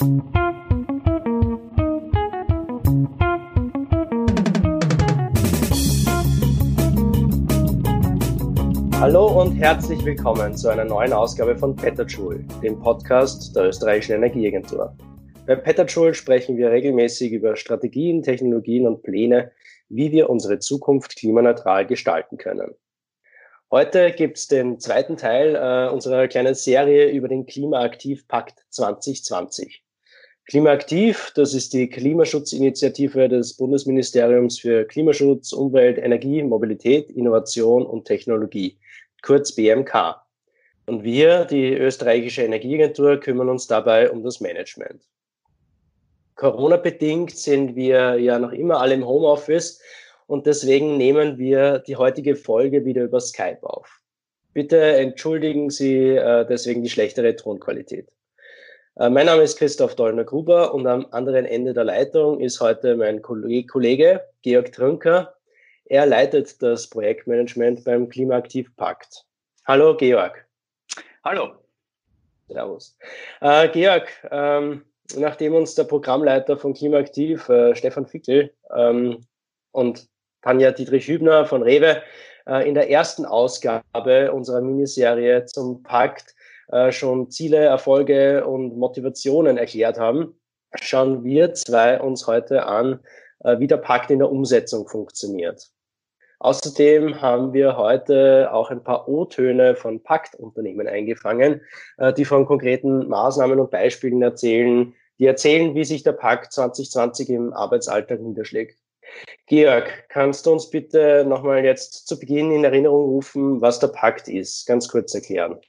Hallo und herzlich willkommen zu einer neuen Ausgabe von Petterjoule, dem Podcast der österreichischen Energieagentur. Bei Petterjoule sprechen wir regelmäßig über Strategien, Technologien und Pläne, wie wir unsere Zukunft klimaneutral gestalten können. Heute gibt es den zweiten Teil äh, unserer kleinen Serie über den Klimaaktivpakt 2020. Klimaaktiv, das ist die Klimaschutzinitiative des Bundesministeriums für Klimaschutz, Umwelt, Energie, Mobilität, Innovation und Technologie kurz BMK. Und wir, die österreichische Energieagentur, kümmern uns dabei um das Management. Corona-bedingt sind wir ja noch immer alle im Homeoffice und deswegen nehmen wir die heutige Folge wieder über Skype auf. Bitte entschuldigen Sie äh, deswegen die schlechtere Tonqualität. Äh, mein Name ist Christoph Dollner-Gruber und am anderen Ende der Leitung ist heute mein Kollege Georg Trünker, er leitet das Projektmanagement beim Klimaaktivpakt. Hallo, Georg. Hallo. Servus. Äh, Georg, ähm, nachdem uns der Programmleiter von Klimaaktiv, äh, Stefan Fickel ähm, und Tanja Dietrich-Hübner von Rewe äh, in der ersten Ausgabe unserer Miniserie zum Pakt äh, schon Ziele, Erfolge und Motivationen erklärt haben, schauen wir zwei uns heute an, äh, wie der Pakt in der Umsetzung funktioniert. Außerdem haben wir heute auch ein paar O-Töne von Paktunternehmen eingefangen, äh, die von konkreten Maßnahmen und Beispielen erzählen, die erzählen, wie sich der Pakt 2020 im Arbeitsalltag niederschlägt. Georg, kannst du uns bitte nochmal jetzt zu Beginn in Erinnerung rufen, was der Pakt ist? Ganz kurz erklären.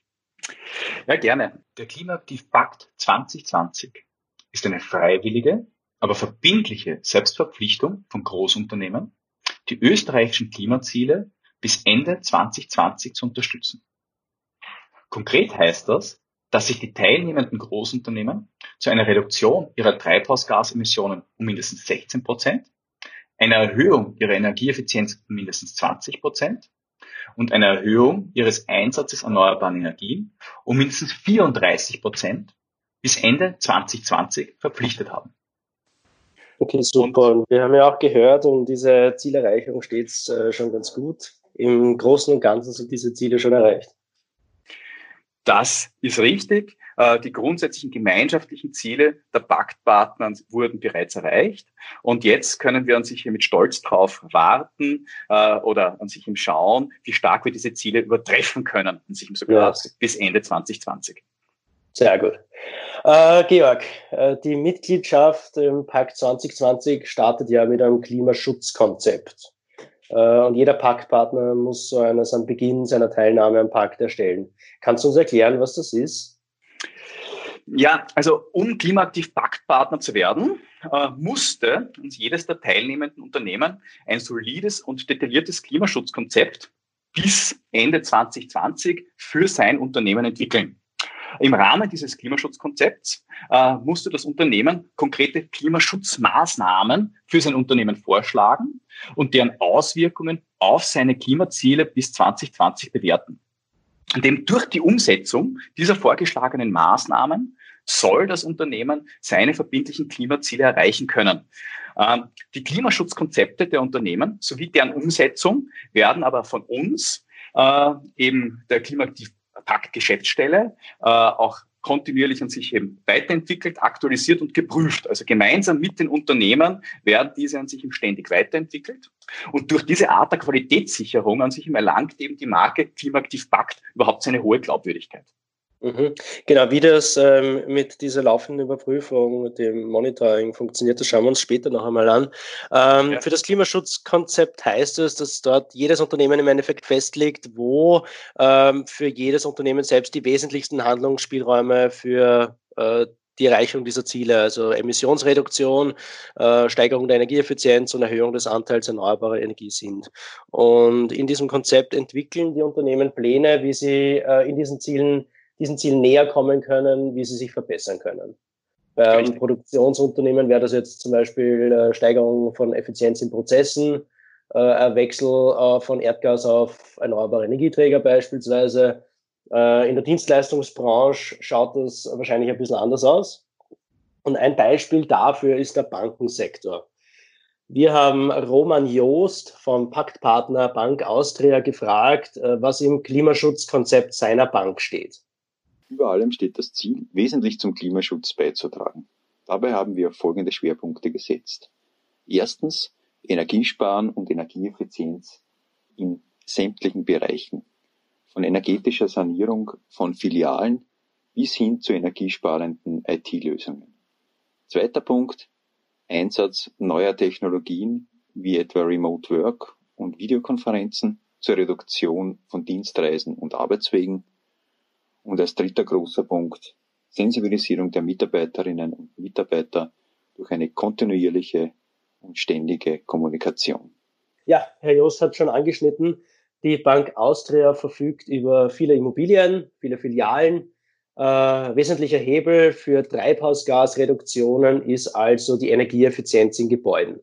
Ja, gerne. Der Klimaaktivpakt 2020 ist eine freiwillige, aber verbindliche Selbstverpflichtung von Großunternehmen, die österreichischen Klimaziele bis Ende 2020 zu unterstützen. Konkret heißt das, dass sich die teilnehmenden Großunternehmen zu einer Reduktion ihrer Treibhausgasemissionen um mindestens 16 Prozent, einer Erhöhung ihrer Energieeffizienz um mindestens 20 Prozent und einer Erhöhung ihres Einsatzes erneuerbaren Energien um mindestens 34 Prozent bis Ende 2020 verpflichtet haben. Okay, super. Und wir haben ja auch gehört, und diese Zielerreichung steht äh, schon ganz gut. Im Großen und Ganzen sind diese Ziele schon erreicht. Das ist richtig. Äh, die grundsätzlichen gemeinschaftlichen Ziele der Paktpartner wurden bereits erreicht. Und jetzt können wir an sich hier mit Stolz drauf warten äh, oder an sich im Schauen, wie stark wir diese Ziele übertreffen können, an sich im sogar ja. bis Ende 2020. Sehr gut. Äh, Georg, äh, die Mitgliedschaft im Pakt 2020 startet ja mit einem Klimaschutzkonzept. Und jeder Paktpartner muss so eines am Beginn seiner Teilnahme am Pakt erstellen. Kannst du uns erklären, was das ist? Ja, also um klimaaktiv Paktpartner zu werden, äh, musste uns jedes der teilnehmenden Unternehmen ein solides und detailliertes Klimaschutzkonzept bis Ende 2020 für sein Unternehmen entwickeln. Im Rahmen dieses Klimaschutzkonzepts äh, musste das Unternehmen konkrete Klimaschutzmaßnahmen für sein Unternehmen vorschlagen und deren Auswirkungen auf seine Klimaziele bis 2020 bewerten. Und durch die Umsetzung dieser vorgeschlagenen Maßnahmen soll das Unternehmen seine verbindlichen Klimaziele erreichen können. Ähm, die Klimaschutzkonzepte der Unternehmen sowie deren Umsetzung werden aber von uns, äh, eben der Klimaaktiv Paktgeschäftsstelle äh, auch kontinuierlich an sich eben weiterentwickelt, aktualisiert und geprüft. Also gemeinsam mit den Unternehmen werden diese an sich eben ständig weiterentwickelt. Und durch diese Art der Qualitätssicherung an sich erlangt eben die Marke Klimaaktiv Pakt überhaupt seine hohe Glaubwürdigkeit. Mhm. Genau, wie das ähm, mit dieser laufenden Überprüfung, dem Monitoring funktioniert, das schauen wir uns später noch einmal an. Ähm, ja. Für das Klimaschutzkonzept heißt es, dass dort jedes Unternehmen im Endeffekt festlegt, wo ähm, für jedes Unternehmen selbst die wesentlichsten Handlungsspielräume für äh, die Erreichung dieser Ziele, also Emissionsreduktion, äh, Steigerung der Energieeffizienz und Erhöhung des Anteils erneuerbarer Energie sind. Und in diesem Konzept entwickeln die Unternehmen Pläne, wie sie äh, in diesen Zielen diesen Zielen näher kommen können, wie sie sich verbessern können. Beim Produktionsunternehmen wäre das jetzt zum Beispiel äh, Steigerung von Effizienz in Prozessen, äh, Wechsel äh, von Erdgas auf erneuerbare Energieträger beispielsweise. Äh, in der Dienstleistungsbranche schaut das wahrscheinlich ein bisschen anders aus. Und ein Beispiel dafür ist der Bankensektor. Wir haben Roman Joost vom Paktpartner Bank Austria gefragt, äh, was im Klimaschutzkonzept seiner Bank steht. Über allem steht das Ziel, wesentlich zum Klimaschutz beizutragen. Dabei haben wir folgende Schwerpunkte gesetzt. Erstens Energiesparen und Energieeffizienz in sämtlichen Bereichen. Von energetischer Sanierung von Filialen bis hin zu energiesparenden IT-Lösungen. Zweiter Punkt, Einsatz neuer Technologien wie etwa Remote Work und Videokonferenzen zur Reduktion von Dienstreisen und Arbeitswegen. Und als dritter großer Punkt, Sensibilisierung der Mitarbeiterinnen und Mitarbeiter durch eine kontinuierliche und ständige Kommunikation. Ja, Herr Jost hat schon angeschnitten, die Bank Austria verfügt über viele Immobilien, viele Filialen. Äh, wesentlicher Hebel für Treibhausgasreduktionen ist also die Energieeffizienz in Gebäuden.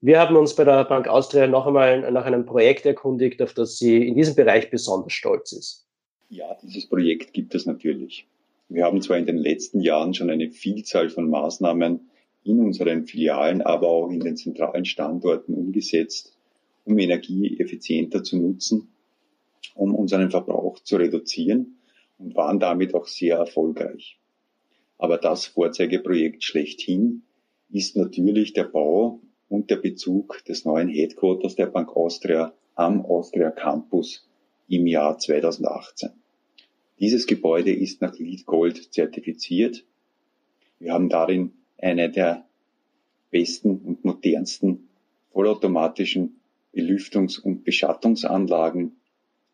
Wir haben uns bei der Bank Austria noch einmal nach einem Projekt erkundigt, auf das sie in diesem Bereich besonders stolz ist. Ja, dieses Projekt gibt es natürlich. Wir haben zwar in den letzten Jahren schon eine Vielzahl von Maßnahmen in unseren Filialen, aber auch in den zentralen Standorten umgesetzt, um Energie effizienter zu nutzen, um unseren Verbrauch zu reduzieren und waren damit auch sehr erfolgreich. Aber das Vorzeigeprojekt schlechthin ist natürlich der Bau und der Bezug des neuen Headquarters der Bank Austria am Austria Campus im Jahr 2018. Dieses Gebäude ist nach LEED Gold zertifiziert. Wir haben darin eine der besten und modernsten vollautomatischen Belüftungs- und Beschattungsanlagen.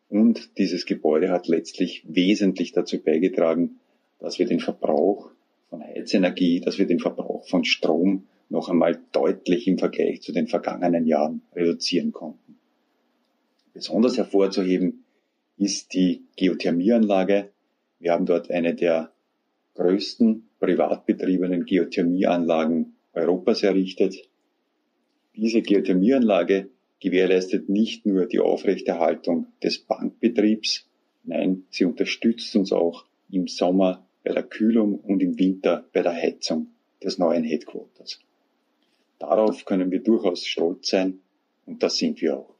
Und dieses Gebäude hat letztlich wesentlich dazu beigetragen, dass wir den Verbrauch von Heizenergie, dass wir den Verbrauch von Strom noch einmal deutlich im Vergleich zu den vergangenen Jahren reduzieren konnten. Besonders hervorzuheben ist die Geothermieanlage. Wir haben dort eine der größten privat betriebenen Geothermieanlagen Europas errichtet. Diese Geothermieanlage gewährleistet nicht nur die Aufrechterhaltung des Bankbetriebs, nein, sie unterstützt uns auch im Sommer bei der Kühlung und im Winter bei der Heizung des neuen Headquarters. Darauf können wir durchaus stolz sein und das sind wir auch.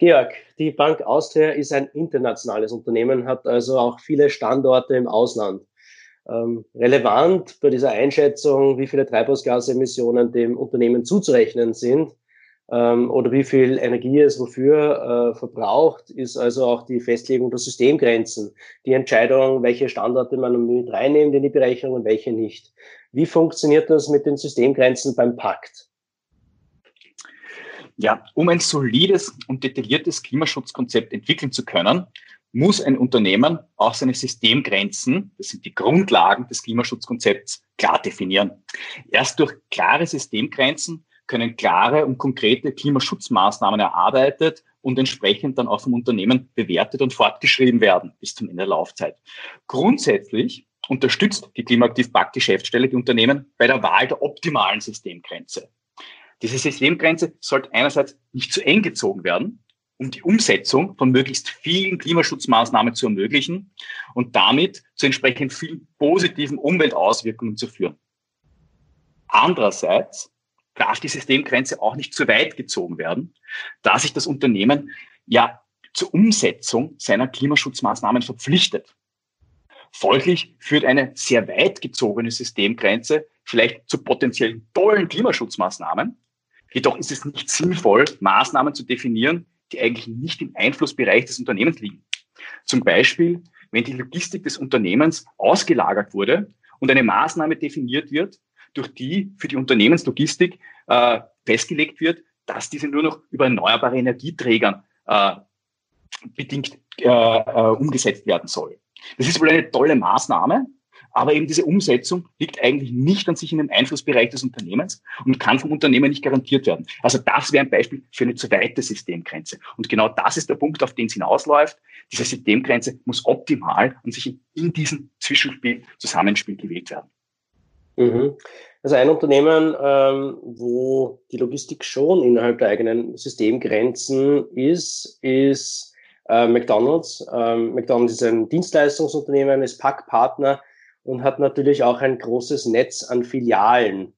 Georg, die Bank Austria ist ein internationales Unternehmen, hat also auch viele Standorte im Ausland. Ähm, relevant bei dieser Einschätzung, wie viele Treibhausgasemissionen dem Unternehmen zuzurechnen sind, ähm, oder wie viel Energie es wofür äh, verbraucht, ist also auch die Festlegung der Systemgrenzen, die Entscheidung, welche Standorte man mit reinnimmt in die Berechnung und welche nicht. Wie funktioniert das mit den Systemgrenzen beim Pakt? Ja, um ein solides und detailliertes Klimaschutzkonzept entwickeln zu können, muss ein Unternehmen auch seine Systemgrenzen, das sind die Grundlagen des Klimaschutzkonzepts, klar definieren. Erst durch klare Systemgrenzen können klare und konkrete Klimaschutzmaßnahmen erarbeitet und entsprechend dann auch vom Unternehmen bewertet und fortgeschrieben werden bis zum Ende der Laufzeit. Grundsätzlich unterstützt die Klimaaktiv Pack Geschäftsstelle die Unternehmen bei der Wahl der optimalen Systemgrenze. Diese Systemgrenze sollte einerseits nicht zu eng gezogen werden, um die Umsetzung von möglichst vielen Klimaschutzmaßnahmen zu ermöglichen und damit zu entsprechend vielen positiven Umweltauswirkungen zu führen. Andererseits darf die Systemgrenze auch nicht zu weit gezogen werden, da sich das Unternehmen ja zur Umsetzung seiner Klimaschutzmaßnahmen verpflichtet. Folglich führt eine sehr weit gezogene Systemgrenze vielleicht zu potenziell tollen Klimaschutzmaßnahmen. Jedoch ist es nicht sinnvoll, Maßnahmen zu definieren, die eigentlich nicht im Einflussbereich des Unternehmens liegen. Zum Beispiel, wenn die Logistik des Unternehmens ausgelagert wurde und eine Maßnahme definiert wird, durch die für die Unternehmenslogistik äh, festgelegt wird, dass diese nur noch über erneuerbare Energieträger äh, bedingt äh, äh, umgesetzt werden soll. Das ist wohl eine tolle Maßnahme, aber eben diese Umsetzung liegt eigentlich nicht an sich in dem Einflussbereich des Unternehmens und kann vom Unternehmen nicht garantiert werden. Also das wäre ein Beispiel für eine zu weite Systemgrenze. Und genau das ist der Punkt, auf den es hinausläuft. Diese Systemgrenze muss optimal und sich in diesem Zwischenspiel, Zusammenspiel gewählt werden. Mhm. Also ein Unternehmen, ähm, wo die Logistik schon innerhalb der eigenen Systemgrenzen ist, ist äh, McDonald's. Ähm, McDonald's ist ein Dienstleistungsunternehmen, ist Packpartner und hat natürlich auch ein großes Netz an Filialen.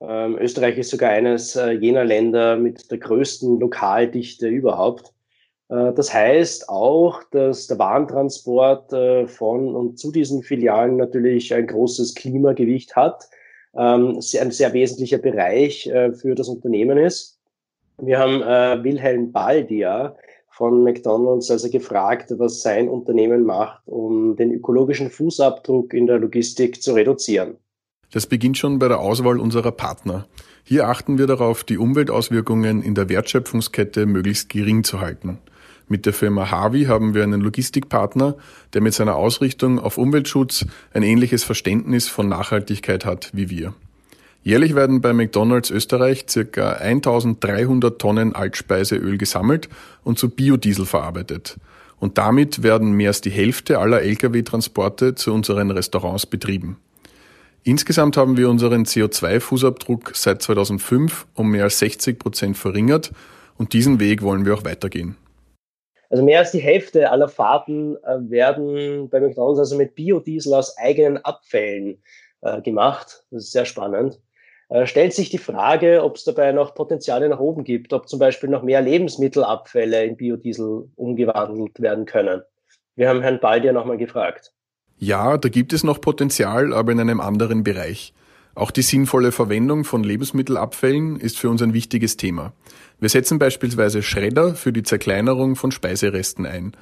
Ähm, Österreich ist sogar eines äh, jener Länder mit der größten Lokaldichte überhaupt. Äh, das heißt auch, dass der Warentransport äh, von und zu diesen Filialen natürlich ein großes Klimagewicht hat, ähm, ein sehr wesentlicher Bereich äh, für das Unternehmen ist. Wir haben Wilhelm Baldia von McDonald's also gefragt, was sein Unternehmen macht, um den ökologischen Fußabdruck in der Logistik zu reduzieren. Das beginnt schon bei der Auswahl unserer Partner. Hier achten wir darauf, die Umweltauswirkungen in der Wertschöpfungskette möglichst gering zu halten. Mit der Firma Harvey haben wir einen Logistikpartner, der mit seiner Ausrichtung auf Umweltschutz ein ähnliches Verständnis von Nachhaltigkeit hat wie wir. Jährlich werden bei McDonald's Österreich ca. 1300 Tonnen Altspeiseöl gesammelt und zu Biodiesel verarbeitet. Und damit werden mehr als die Hälfte aller Lkw-Transporte zu unseren Restaurants betrieben. Insgesamt haben wir unseren CO2-Fußabdruck seit 2005 um mehr als 60 Prozent verringert und diesen Weg wollen wir auch weitergehen. Also mehr als die Hälfte aller Fahrten äh, werden bei McDonald's also mit Biodiesel aus eigenen Abfällen äh, gemacht. Das ist sehr spannend. Äh, stellt sich die Frage, ob es dabei noch Potenziale nach oben gibt, ob zum Beispiel noch mehr Lebensmittelabfälle in Biodiesel umgewandelt werden können. Wir haben Herrn Baldier nochmal gefragt. Ja, da gibt es noch Potenzial, aber in einem anderen Bereich. Auch die sinnvolle Verwendung von Lebensmittelabfällen ist für uns ein wichtiges Thema. Wir setzen beispielsweise Schredder für die Zerkleinerung von Speiseresten ein.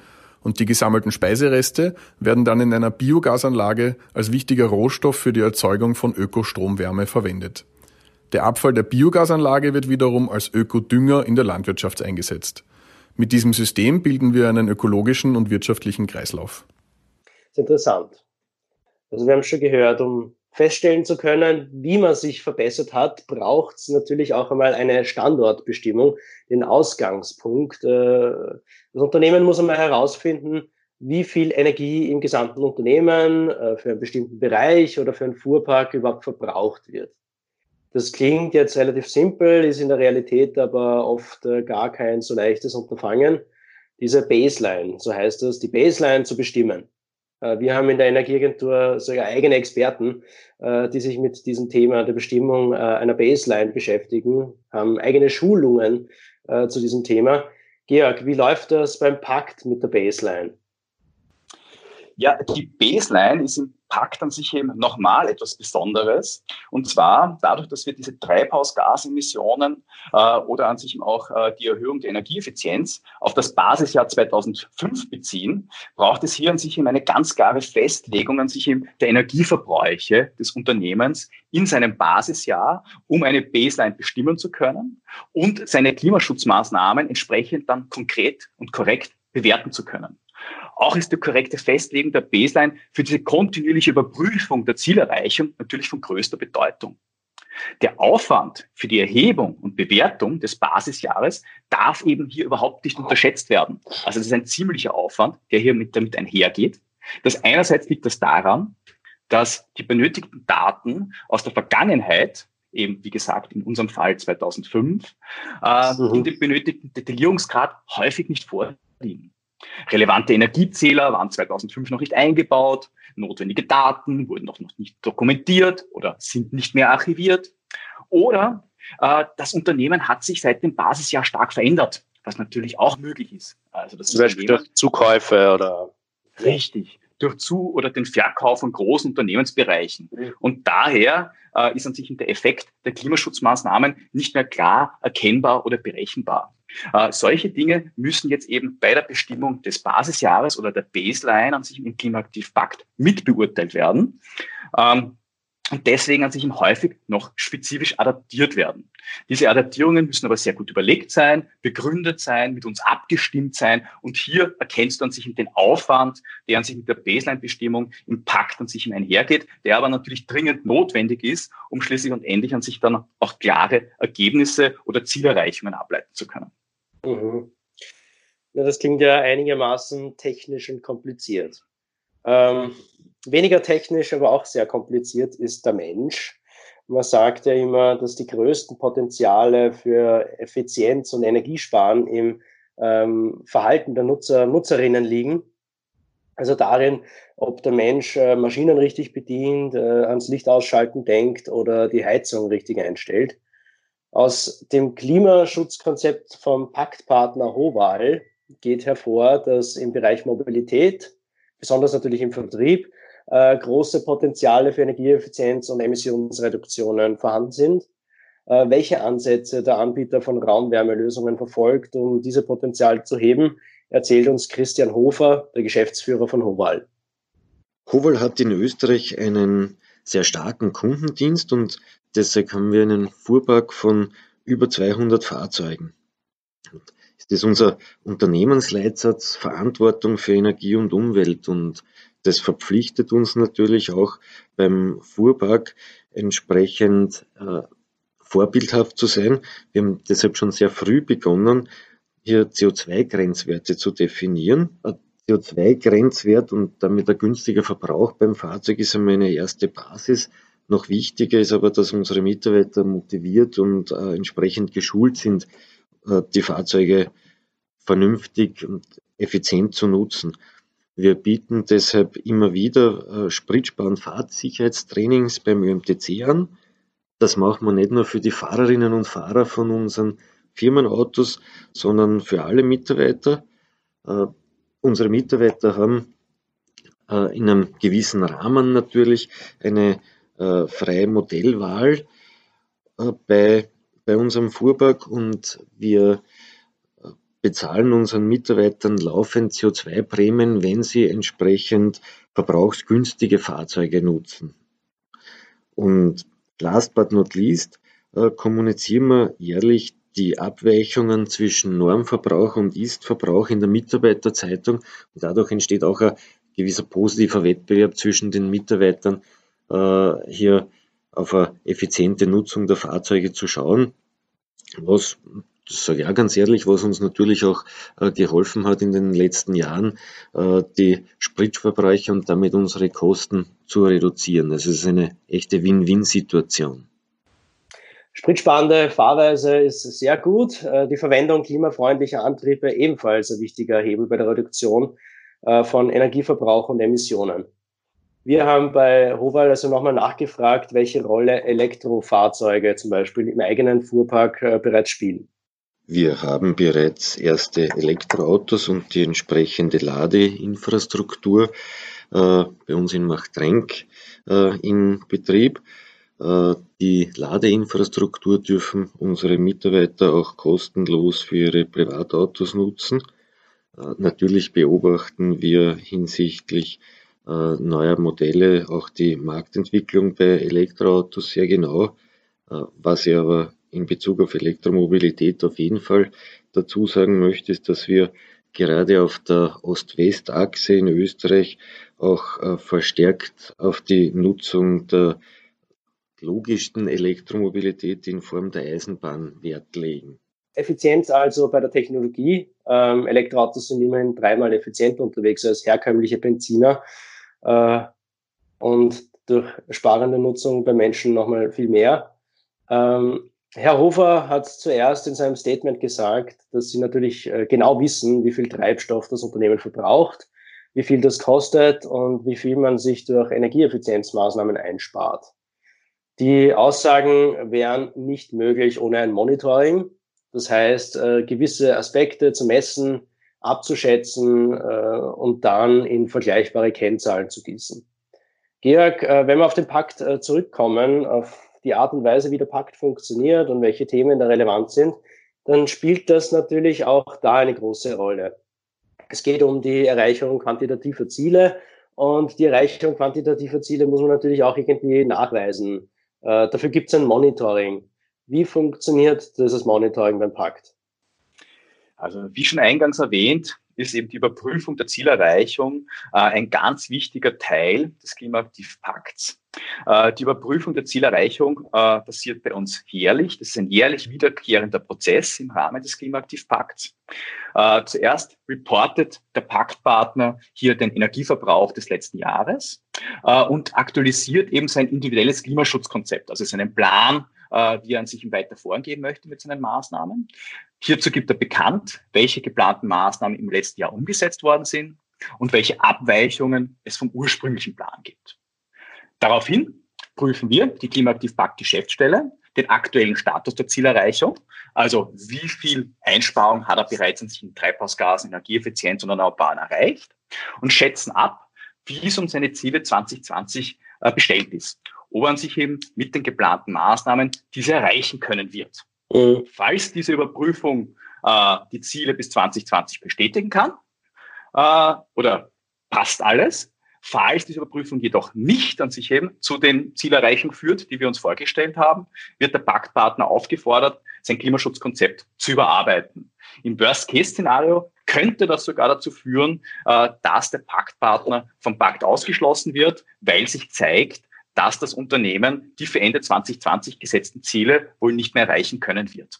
Und die gesammelten Speisereste werden dann in einer Biogasanlage als wichtiger Rohstoff für die Erzeugung von Ökostromwärme verwendet. Der Abfall der Biogasanlage wird wiederum als Ökodünger in der Landwirtschaft eingesetzt. Mit diesem System bilden wir einen ökologischen und wirtschaftlichen Kreislauf. Das ist interessant. Also wir haben schon gehört, um feststellen zu können, wie man sich verbessert hat, braucht es natürlich auch einmal eine Standortbestimmung, den Ausgangspunkt. Äh, das Unternehmen muss einmal herausfinden, wie viel Energie im gesamten Unternehmen äh, für einen bestimmten Bereich oder für einen Fuhrpark überhaupt verbraucht wird. Das klingt jetzt relativ simpel, ist in der Realität aber oft äh, gar kein so leichtes Unterfangen. Diese Baseline, so heißt das, die Baseline zu bestimmen. Äh, wir haben in der Energieagentur sogar eigene Experten, äh, die sich mit diesem Thema der Bestimmung einer Baseline beschäftigen, haben eigene Schulungen zu diesem Thema. Georg, wie läuft das beim Pakt mit der Baseline? Ja, die Baseline ist im Pakt an sich eben nochmal etwas Besonderes. Und zwar dadurch, dass wir diese Treibhausgasemissionen äh, oder an sich auch äh, die Erhöhung der Energieeffizienz auf das Basisjahr 2005 beziehen, braucht es hier an sich eben eine ganz klare Festlegung an sich eben der Energieverbräuche des Unternehmens in seinem Basisjahr, um eine Baseline bestimmen zu können und seine Klimaschutzmaßnahmen entsprechend dann konkret und korrekt bewerten zu können. Auch ist die korrekte Festlegung der Baseline für diese kontinuierliche Überprüfung der Zielerreichung natürlich von größter Bedeutung. Der Aufwand für die Erhebung und Bewertung des Basisjahres darf eben hier überhaupt nicht unterschätzt werden. Also es ist ein ziemlicher Aufwand, der hier mit damit einhergeht. Das einerseits liegt das daran, dass die benötigten Daten aus der Vergangenheit eben wie gesagt in unserem Fall 2005, äh, mhm. in dem benötigten Detaillierungsgrad häufig nicht vorliegen. Relevante Energiezähler waren 2005 noch nicht eingebaut, notwendige Daten wurden noch nicht dokumentiert oder sind nicht mehr archiviert. Oder äh, das Unternehmen hat sich seit dem Basisjahr stark verändert, was natürlich auch möglich ist. Also das Zum Beispiel durch Zukäufe oder richtig durch Zu- oder den Verkauf von großen Unternehmensbereichen. Und daher äh, ist an sich der Effekt der Klimaschutzmaßnahmen nicht mehr klar erkennbar oder berechenbar. Äh, solche Dinge müssen jetzt eben bei der Bestimmung des Basisjahres oder der Baseline an sich im Klimaaktivpakt mit beurteilt werden. Ähm, und deswegen an sich häufig noch spezifisch adaptiert werden. Diese Adaptierungen müssen aber sehr gut überlegt sein, begründet sein, mit uns abgestimmt sein. Und hier erkennst du an sich den Aufwand, der an sich mit der Baseline-Bestimmung im Pakt an sich einhergeht, der aber natürlich dringend notwendig ist, um schließlich und endlich an sich dann auch klare Ergebnisse oder Zielerreichungen ableiten zu können. Mhm. Ja, das klingt ja einigermaßen technisch und kompliziert. Ähm, weniger technisch, aber auch sehr kompliziert ist der Mensch. Man sagt ja immer, dass die größten Potenziale für Effizienz und Energiesparen im ähm, Verhalten der Nutzer, Nutzerinnen liegen. Also darin, ob der Mensch äh, Maschinen richtig bedient, äh, ans Licht ausschalten denkt oder die Heizung richtig einstellt. Aus dem Klimaschutzkonzept vom Paktpartner Hoval geht hervor, dass im Bereich Mobilität, besonders natürlich im Vertrieb, äh, große Potenziale für Energieeffizienz und Emissionsreduktionen vorhanden sind. Äh, welche Ansätze der Anbieter von Raumwärmelösungen verfolgt, um diese Potenzial zu heben, erzählt uns Christian Hofer, der Geschäftsführer von Hoval. Hoval hat in Österreich einen sehr starken Kundendienst und deshalb haben wir einen Fuhrpark von über 200 Fahrzeugen. Es ist unser Unternehmensleitsatz Verantwortung für Energie und Umwelt und das verpflichtet uns natürlich auch beim Fuhrpark entsprechend äh, vorbildhaft zu sein. Wir haben deshalb schon sehr früh begonnen, hier CO2-Grenzwerte zu definieren. Ein CO2-Grenzwert und damit ein günstiger Verbrauch beim Fahrzeug ist einmal eine erste Basis. Noch wichtiger ist aber, dass unsere Mitarbeiter motiviert und äh, entsprechend geschult sind, äh, die Fahrzeuge vernünftig und effizient zu nutzen. Wir bieten deshalb immer wieder äh, Spritsparen Fahrtsicherheitstrainings beim ÖMTC an. Das machen wir nicht nur für die Fahrerinnen und Fahrer von unseren Firmenautos, sondern für alle Mitarbeiter. Äh, unsere Mitarbeiter haben äh, in einem gewissen Rahmen natürlich eine äh, freie Modellwahl äh, bei, bei unserem Fuhrpark und wir äh, bezahlen unseren Mitarbeitern laufend CO2-Prämien, wenn sie entsprechend verbrauchsgünstige Fahrzeuge nutzen. Und last but not least äh, kommunizieren wir jährlich die Abweichungen zwischen Normverbrauch und Istverbrauch in der Mitarbeiterzeitung. Und dadurch entsteht auch ein gewisser positiver Wettbewerb zwischen den Mitarbeitern, hier auf eine effiziente Nutzung der Fahrzeuge zu schauen. Was, das sage ich auch ganz ehrlich, was uns natürlich auch äh, geholfen hat in den letzten Jahren, äh, die Spritverbräuche und damit unsere Kosten zu reduzieren. Also es ist eine echte Win-Win-Situation. Spritsparende Fahrweise ist sehr gut. Äh, die Verwendung klimafreundlicher Antriebe ebenfalls ein wichtiger Hebel bei der Reduktion äh, von Energieverbrauch und Emissionen. Wir haben bei Hoval also nochmal nachgefragt, welche Rolle Elektrofahrzeuge zum Beispiel im eigenen Fuhrpark äh, bereits spielen. Wir haben bereits erste Elektroautos und die entsprechende Ladeinfrastruktur äh, bei uns in Machtrenk äh, in Betrieb. Äh, die Ladeinfrastruktur dürfen unsere Mitarbeiter auch kostenlos für ihre Privatautos nutzen. Äh, natürlich beobachten wir hinsichtlich neuer Modelle auch die Marktentwicklung bei Elektroautos sehr genau. Was ich aber in Bezug auf Elektromobilität auf jeden Fall dazu sagen möchte, ist, dass wir gerade auf der Ost-West-Achse in Österreich auch verstärkt auf die Nutzung der logischsten Elektromobilität in Form der Eisenbahn Wert legen. Effizienz also bei der Technologie. Ähm, Elektroautos sind immerhin dreimal effizienter unterwegs als herkömmliche Benziner. Äh, und durch sparende Nutzung bei Menschen nochmal viel mehr. Ähm, Herr Hofer hat zuerst in seinem Statement gesagt, dass Sie natürlich äh, genau wissen, wie viel Treibstoff das Unternehmen verbraucht, wie viel das kostet und wie viel man sich durch Energieeffizienzmaßnahmen einspart. Die Aussagen wären nicht möglich ohne ein Monitoring. Das heißt, äh, gewisse Aspekte zu messen, abzuschätzen äh, und dann in vergleichbare Kennzahlen zu gießen. Georg, äh, wenn wir auf den Pakt äh, zurückkommen, auf die Art und Weise, wie der Pakt funktioniert und welche Themen da relevant sind, dann spielt das natürlich auch da eine große Rolle. Es geht um die Erreichung quantitativer Ziele und die Erreichung quantitativer Ziele muss man natürlich auch irgendwie nachweisen. Äh, dafür gibt es ein Monitoring. Wie funktioniert dieses Monitoring beim Pakt? Also wie schon eingangs erwähnt, ist eben die Überprüfung der Zielerreichung äh, ein ganz wichtiger Teil des Klimaaktivpakts. Äh, die Überprüfung der Zielerreichung äh, passiert bei uns jährlich. Das ist ein jährlich wiederkehrender Prozess im Rahmen des Klimaaktivpakts. Äh, zuerst reportet der Paktpartner hier den Energieverbrauch des letzten Jahres äh, und aktualisiert eben sein individuelles Klimaschutzkonzept, also seinen Plan, äh, wie er an sich weiter vorgehen möchte mit seinen Maßnahmen. Hierzu gibt er bekannt, welche geplanten Maßnahmen im letzten Jahr umgesetzt worden sind, und welche Abweichungen es vom ursprünglichen Plan gibt. Daraufhin prüfen wir die Klimaaktiv Pakt Geschäftsstelle den aktuellen Status der Zielerreichung, also wie viel Einsparung hat er bereits in sich in Treibhausgasen, Energieeffizienz und Erneuerbaren erreicht und schätzen ab, wie es um seine Ziele 2020 äh, bestellt ist, ob er sich eben mit den geplanten Maßnahmen diese erreichen können wird. Mhm. Falls diese Überprüfung äh, die Ziele bis 2020 bestätigen kann äh, oder passt alles, Falls diese Überprüfung jedoch nicht an sich eben zu den Zielerreichungen führt, die wir uns vorgestellt haben, wird der Paktpartner aufgefordert, sein Klimaschutzkonzept zu überarbeiten. Im Worst-Case-Szenario könnte das sogar dazu führen, äh, dass der Paktpartner vom Pakt ausgeschlossen wird, weil sich zeigt, dass das Unternehmen die für Ende 2020 gesetzten Ziele wohl nicht mehr erreichen können wird.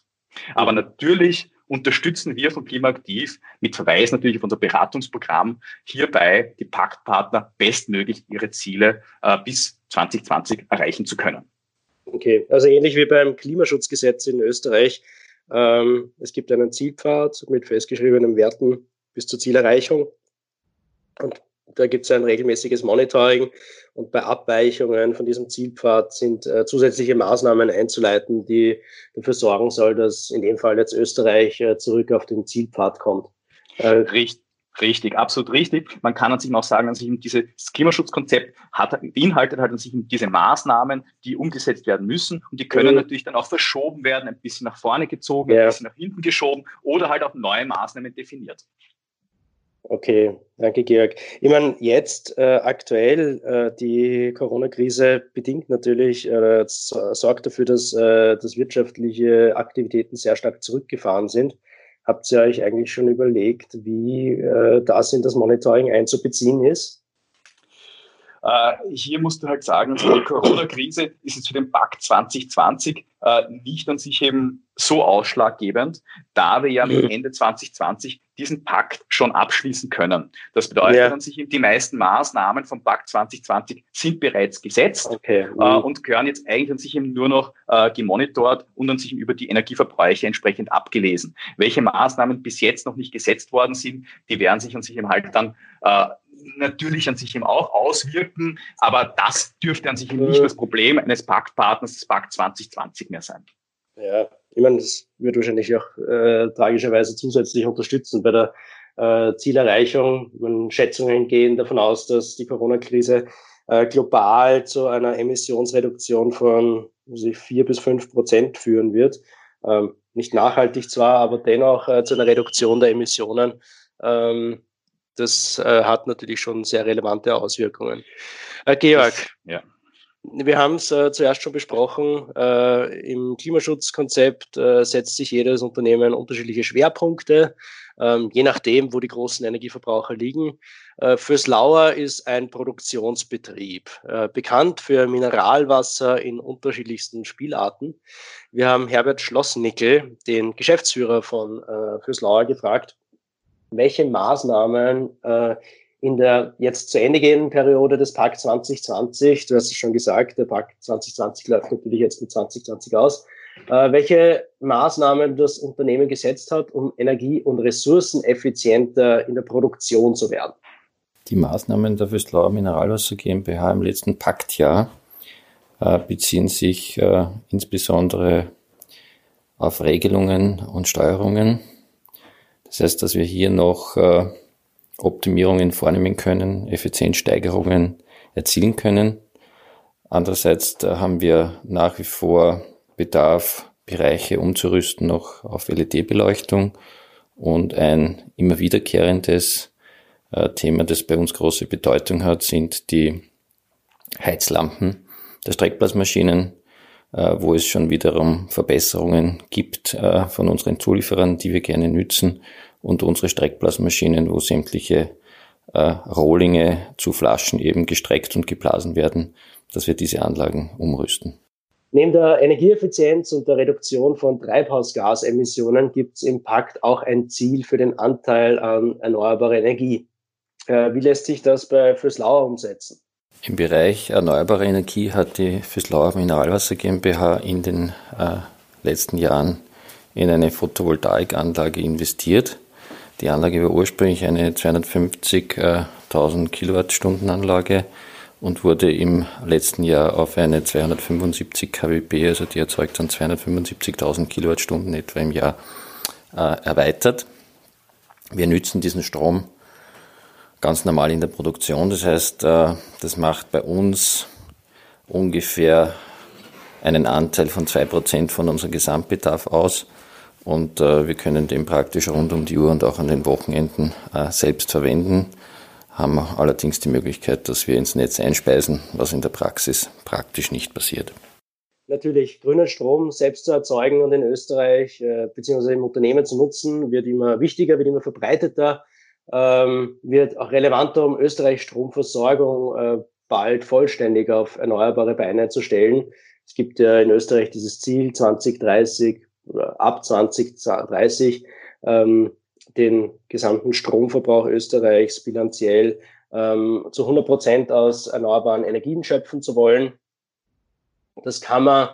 Aber natürlich unterstützen wir von Klimaaktiv mit Verweis natürlich auf unser Beratungsprogramm hierbei die Paktpartner bestmöglich ihre Ziele äh, bis 2020 erreichen zu können. Okay, also ähnlich wie beim Klimaschutzgesetz in Österreich. Ähm, es gibt einen Zielpfad mit festgeschriebenen Werten bis zur Zielerreichung. Und da gibt es ein regelmäßiges Monitoring und bei Abweichungen von diesem Zielpfad sind äh, zusätzliche Maßnahmen einzuleiten, die dafür sorgen soll, dass in dem Fall jetzt Österreich äh, zurück auf den Zielpfad kommt. Äh, richtig. Richtig, absolut richtig. Man kann an sich auch sagen, an sich dieses Klimaschutzkonzept hat, beinhaltet halt an sich diese Maßnahmen, die umgesetzt werden müssen und die können mhm. natürlich dann auch verschoben werden, ein bisschen nach vorne gezogen, ja. ein bisschen nach hinten geschoben oder halt auch neue Maßnahmen definiert. Okay, danke Georg. Ich meine, jetzt äh, aktuell äh, die Corona-Krise bedingt natürlich, äh, sorgt dafür, dass, äh, dass wirtschaftliche Aktivitäten sehr stark zurückgefahren sind. Habt ihr euch eigentlich schon überlegt, wie äh, das in das Monitoring einzubeziehen ist? Äh, hier musst du halt sagen, die Corona-Krise ist jetzt für den Pakt 2020 äh, nicht an sich eben so ausschlaggebend, da wir ja mit Ende 2020 diesen Pakt schon abschließen können. Das bedeutet ja. an sich, die meisten Maßnahmen vom Pakt 2020 sind bereits gesetzt okay. äh, mhm. und gehören jetzt eigentlich an sich eben nur noch gemonitort und an sich über die Energieverbräuche entsprechend abgelesen. Welche Maßnahmen bis jetzt noch nicht gesetzt worden sind, die werden sich an sich eben halt dann natürlich an sich eben auch auswirken, aber das dürfte an sich eben nicht das Problem eines Paktpartners des Pakt 2020 mehr sein. Ja, ich meine, das wird wahrscheinlich auch äh, tragischerweise zusätzlich unterstützen bei der äh, Zielerreichung. Meine, Schätzungen gehen davon aus, dass die Corona-Krise äh, global zu einer Emissionsreduktion von ich, vier bis fünf Prozent führen wird. Ähm, nicht nachhaltig zwar, aber dennoch äh, zu einer Reduktion der Emissionen. Ähm, das äh, hat natürlich schon sehr relevante Auswirkungen. Äh, Georg, ja. Wir haben es äh, zuerst schon besprochen. Äh, Im Klimaschutzkonzept äh, setzt sich jedes Unternehmen unterschiedliche Schwerpunkte, ähm, je nachdem, wo die großen Energieverbraucher liegen. Äh, fürs Lauer ist ein Produktionsbetrieb, bekannt für Mineralwasser in unterschiedlichsten Spielarten. Wir haben Herbert Schlossnickel, den Geschäftsführer von Fürs Lauer, gefragt, welche Maßnahmen äh, in der jetzt zu Ende gehenden Periode des Pakt 2020, du hast es schon gesagt, der Pakt 2020 läuft natürlich jetzt mit 2020 aus, äh, welche Maßnahmen das Unternehmen gesetzt hat, um energie- und ressourceneffizienter in der Produktion zu werden. Die Maßnahmen der Füstlauer Mineralwasser GmbH im letzten Paktjahr äh, beziehen sich äh, insbesondere auf Regelungen und Steuerungen. Das heißt, dass wir hier noch äh, Optimierungen vornehmen können, Effizienzsteigerungen erzielen können. Andererseits haben wir nach wie vor Bedarf, Bereiche umzurüsten noch auf LED-Beleuchtung und ein immer wiederkehrendes äh, Thema, das bei uns große Bedeutung hat, sind die Heizlampen der Streckblasmaschinen, äh, wo es schon wiederum Verbesserungen gibt äh, von unseren Zulieferern, die wir gerne nützen und unsere Streckblasmaschinen, wo sämtliche äh, Rohlinge zu Flaschen eben gestreckt und geblasen werden, dass wir diese Anlagen umrüsten. Neben der Energieeffizienz und der Reduktion von Treibhausgasemissionen gibt es im Pakt auch ein Ziel für den Anteil an erneuerbarer Energie. Äh, wie lässt sich das bei Füßlauer umsetzen? Im Bereich erneuerbare Energie hat die Füßlauer Mineralwasser GmbH in den äh, letzten Jahren in eine Photovoltaikanlage investiert Die Anlage war ursprünglich eine 250.000 Kilowattstunden Anlage und wurde im letzten Jahr auf eine 275 kWp, also die erzeugt dann 275.000 Kilowattstunden etwa im Jahr, äh, erweitert. Wir nützen diesen Strom ganz normal in der Produktion. Das heißt, äh, das macht bei uns ungefähr einen Anteil von 2% von unserem Gesamtbedarf aus. Und äh, wir können den praktisch rund um die Uhr und auch an den Wochenenden äh, selbst verwenden, haben allerdings die Möglichkeit, dass wir ins Netz einspeisen, was in der Praxis praktisch nicht passiert. Natürlich, grünen Strom selbst zu erzeugen und in Österreich äh, beziehungsweise im Unternehmen zu nutzen, wird immer wichtiger, wird immer verbreiteter, ähm, wird auch relevanter, um Österreichs Stromversorgung äh, bald vollständig auf erneuerbare Beine zu stellen. Es gibt ja in Österreich dieses Ziel 2030 oder ab 2030 ähm, den gesamten Stromverbrauch Österreichs bilanziell ähm, zu 100 Prozent aus erneuerbaren Energien schöpfen zu wollen. Das kann man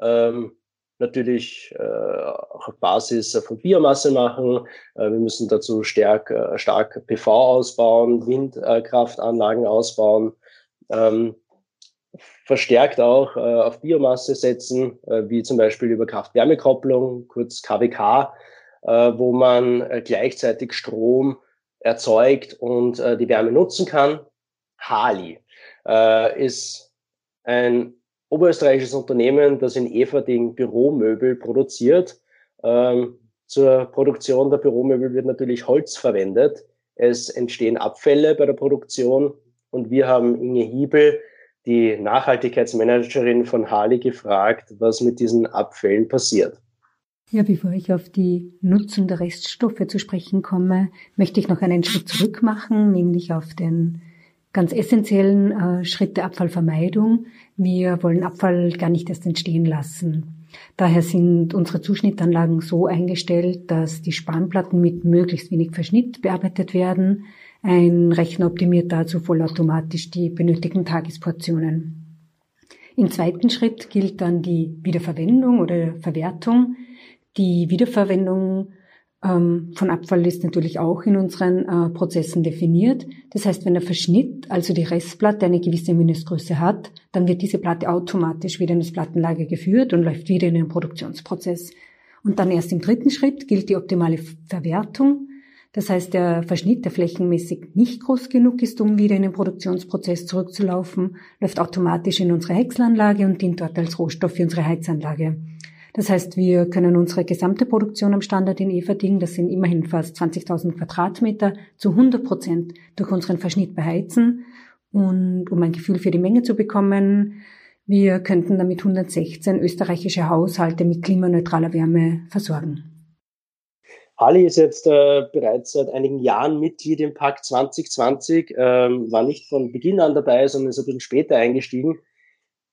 ähm, natürlich äh, auch auf Basis von Biomasse machen. Äh, wir müssen dazu stark, äh, stark PV ausbauen, Windkraftanlagen ausbauen. Ähm, verstärkt auch äh, auf Biomasse setzen, äh, wie zum Beispiel über Kraft-Wärme-Kopplung, kurz KWK, äh, wo man äh, gleichzeitig Strom erzeugt und äh, die Wärme nutzen kann. Hali äh, ist ein oberösterreichisches Unternehmen, das in Everding Büromöbel produziert. Ähm, zur Produktion der Büromöbel wird natürlich Holz verwendet. Es entstehen Abfälle bei der Produktion und wir haben Inge Hiebel, die Nachhaltigkeitsmanagerin von Harley, gefragt, was mit diesen Abfällen passiert. Ja, bevor ich auf die Nutzung der Reststoffe zu sprechen komme, möchte ich noch einen Schritt zurück machen, nämlich auf den ganz essentiellen äh, Schritt der Abfallvermeidung. Wir wollen Abfall gar nicht erst entstehen lassen. Daher sind unsere Zuschnittanlagen so eingestellt, dass die Spanplatten mit möglichst wenig Verschnitt bearbeitet werden. Ein Rechner optimiert dazu vollautomatisch die benötigten Tagesportionen. Im zweiten Schritt gilt dann die Wiederverwendung oder Verwertung. Die Wiederverwendung ähm, von Abfall ist natürlich auch in unseren äh, Prozessen definiert. Das heißt, wenn der Verschnitt, also die Restplatte, eine gewisse Mindestgröße hat, dann wird diese Platte automatisch wieder in das Plattenlager geführt und läuft wieder in den Produktionsprozess. Und dann erst im dritten Schritt gilt die optimale Verwertung. Das heißt, der Verschnitt, der flächenmäßig nicht groß genug ist, um wieder in den Produktionsprozess zurückzulaufen, läuft automatisch in unsere Häckselanlage und dient dort als Rohstoff für unsere Heizanlage. Das heißt, wir können unsere gesamte Produktion am Standort in Everding, das sind immerhin fast 20.000 Quadratmeter, zu 100 Prozent durch unseren Verschnitt beheizen. Und um ein Gefühl für die Menge zu bekommen, wir könnten damit 116 österreichische Haushalte mit klimaneutraler Wärme versorgen. Ali ist jetzt äh, bereits seit einigen Jahren Mitglied im Pakt 2020, ähm, war nicht von Beginn an dabei, sondern ist ein bisschen später eingestiegen.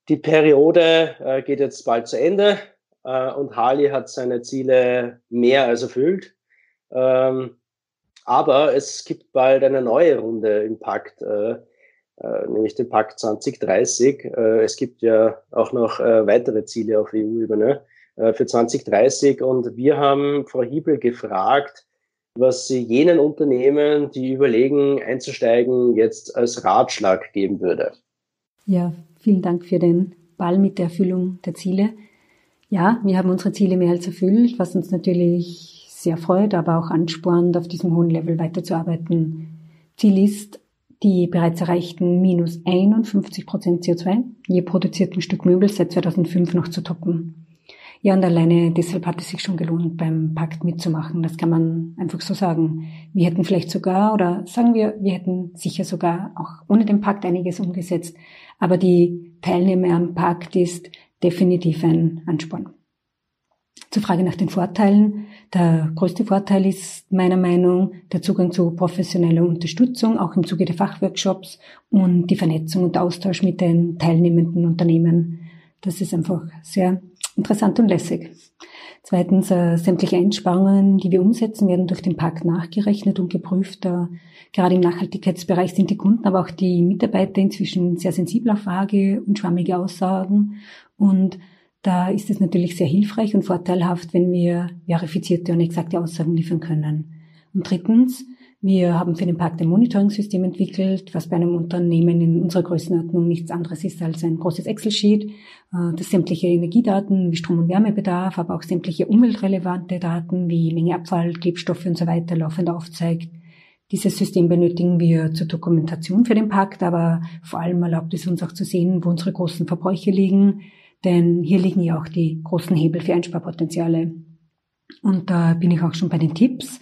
Die Periode äh, geht jetzt bald zu Ende äh, und Harley hat seine Ziele mehr als erfüllt. Ähm, aber es gibt bald eine neue Runde im Pakt, äh, äh, nämlich den Pakt 2030. Äh, es gibt ja auch noch äh, weitere Ziele auf EU-Ebene für 2030 und wir haben Frau Hiebel gefragt, was sie jenen Unternehmen, die überlegen, einzusteigen, jetzt als Ratschlag geben würde. Ja, vielen Dank für den Ball mit der Erfüllung der Ziele. Ja, wir haben unsere Ziele mehr als erfüllt, was uns natürlich sehr freut, aber auch anspornt, auf diesem hohen Level weiterzuarbeiten. Ziel ist, die bereits erreichten minus 51 Prozent CO2 je produzierten Stück Möbel seit 2005 noch zu toppen. Ja, und alleine deshalb hat es sich schon gelohnt, beim Pakt mitzumachen. Das kann man einfach so sagen. Wir hätten vielleicht sogar, oder sagen wir, wir hätten sicher sogar auch ohne den Pakt einiges umgesetzt. Aber die Teilnahme am Pakt ist definitiv ein Ansporn. Zur Frage nach den Vorteilen. Der größte Vorteil ist meiner Meinung der Zugang zu professioneller Unterstützung, auch im Zuge der Fachworkshops und die Vernetzung und Austausch mit den teilnehmenden Unternehmen. Das ist einfach sehr interessant und lässig. Zweitens, äh, sämtliche Einsparungen, die wir umsetzen, werden durch den Pakt nachgerechnet und geprüft. Äh, gerade im Nachhaltigkeitsbereich sind die Kunden, aber auch die Mitarbeiter inzwischen sehr sensibel auf vage und schwammige Aussagen und da ist es natürlich sehr hilfreich und vorteilhaft, wenn wir verifizierte und exakte Aussagen liefern können. Und drittens, wir haben für den Park ein Monitoring-System entwickelt, was bei einem Unternehmen in unserer Größenordnung nichts anderes ist als ein großes Excel-Sheet, äh, das sämtliche Energiedaten wie Strom- und Wärmebedarf, aber auch sämtliche umweltrelevante Daten wie Menge Abfall, Klebstoffe und so weiter laufend aufzeigt. Dieses System benötigen wir zur Dokumentation für den Pakt, aber vor allem erlaubt es uns auch zu sehen, wo unsere großen Verbräuche liegen, denn hier liegen ja auch die großen Hebel für Einsparpotenziale. Und da bin ich auch schon bei den Tipps.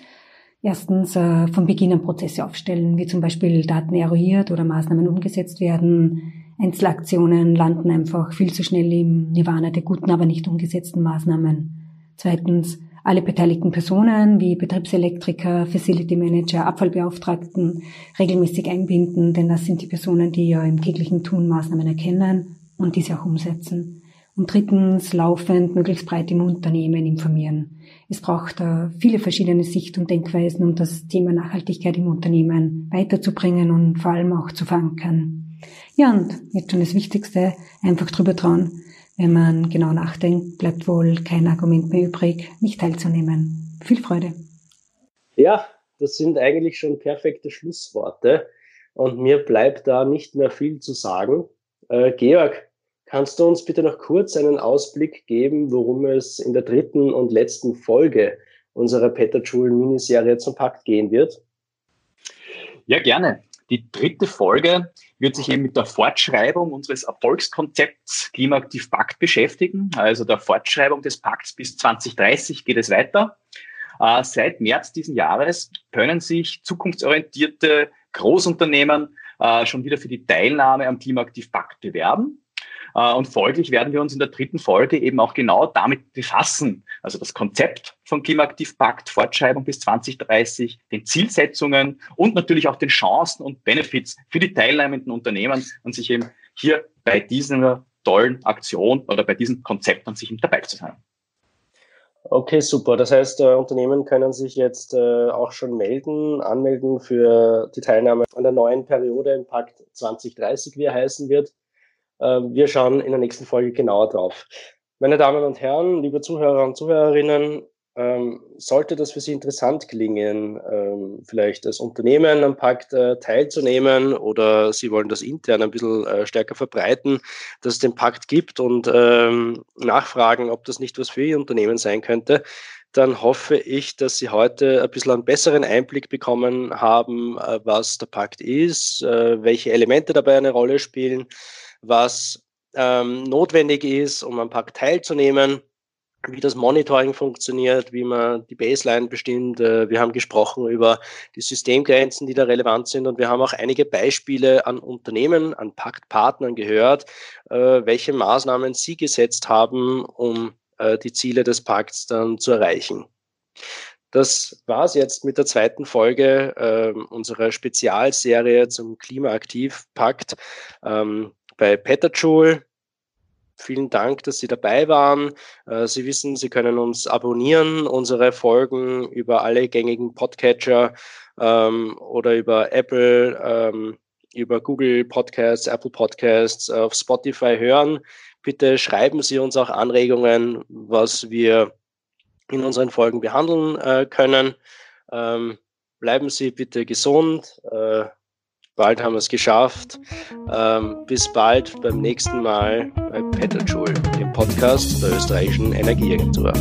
Erstens äh, von Beginn an Prozesse aufstellen, wie zum Beispiel Daten eruiert oder Maßnahmen umgesetzt werden. Einzelaktionen landen einfach viel zu schnell im Nirvana der guten, aber nicht umgesetzten Maßnahmen. Zweitens alle beteiligten Personen wie Betriebselektriker, Facility Manager, Abfallbeauftragten regelmäßig einbinden, denn das sind die Personen, die ja im täglichen Tun Maßnahmen erkennen und diese auch umsetzen. Und drittens laufend möglichst breit im Unternehmen informieren. Es braucht viele verschiedene Sicht- und Denkweisen, um das Thema Nachhaltigkeit im Unternehmen weiterzubringen und vor allem auch zu verankern. Ja, und jetzt schon das Wichtigste, einfach drüber trauen. Wenn man genau nachdenkt, bleibt wohl kein Argument mehr übrig, nicht teilzunehmen. Viel Freude. Ja, das sind eigentlich schon perfekte Schlussworte. Und mir bleibt da nicht mehr viel zu sagen. Äh, Georg, Kannst du uns bitte noch kurz einen Ausblick geben, worum es in der dritten und letzten Folge unserer Petterjoule-Miniserie zum Pakt gehen wird? Ja, gerne. Die dritte Folge wird sich eben mit der Fortschreibung unseres Erfolgskonzepts Klimaaktiv Pakt beschäftigen. Also der Fortschreibung des Pakts bis 2030 geht es weiter. Äh, seit März diesen Jahres können sich zukunftsorientierte Großunternehmen äh, schon wieder für die Teilnahme am Klimaaktiv Pakt bewerben. Äh, und folglich werden wir uns in der dritten Folge eben auch genau damit befassen. Also das Konzept von Klimaaktivpakt, Fortschreibung bis 2030, den Zielsetzungen und natürlich auch den Chancen und Benefits für die teilnehmenden Unternehmen und sich eben hier bei dieser tollen Aktion oder bei diesem Konzept an sich dabei zu sein. Okay, super. Das heißt, äh, Unternehmen können sich jetzt äh, auch schon melden, anmelden für die Teilnahme an der neuen Periode im Pakt 2030, wie er heißen wird. Ähm, wir schauen in der nächsten Folge genauer drauf. Meine Damen und Herren, liebe Zuhörer und Zuhörerinnen, ähm, sollte das für Sie interessant klingen, ähm, vielleicht als Unternehmen am Pakt äh, teilzunehmen oder Sie wollen das intern ein bisschen äh, stärker verbreiten, dass es den Pakt gibt und nachfragen, ob das nicht was für Ihr Unternehmen sein könnte, dann hoffe ich, dass Sie heute ein bisschen einen besseren Einblick bekommen haben, äh, was der Pakt ist, welche Elemente dabei eine Rolle spielen was ähm, notwendig ist, um am Park teilzunehmen, wie das Monitoring funktioniert, wie man die Baseline bestimmt. Äh, wir haben gesprochen über die Systemgrenzen, die da relevant sind und wir haben auch einige Beispiele an Unternehmen, an Paktpartnern gehört, äh, welche Maßnahmen sie gesetzt haben, um äh, die Ziele des Pakts dann zu erreichen. Das war's jetzt mit der zweiten Folge äh, unserer Spezialserie zum Klimaaktiv-Pakt. Ähm, bei Petajoule. Vielen Dank, dass Sie dabei waren. Äh, Sie wissen, Sie können uns abonnieren, unsere Folgen über alle gängigen Podcatcher ähm, oder über Apple, ähm, über Google Podcasts, Apple Podcasts, auf Spotify hören. Bitte schreiben Sie uns auch Anregungen, was wir in unseren Folgen behandeln äh, können. Ähm, bleiben Sie bitte gesund. Äh, Bald haben wir es geschafft. Ähm, bis bald beim nächsten Mal bei Peterjoule, dem Podcast der österreichischen Energieagentur.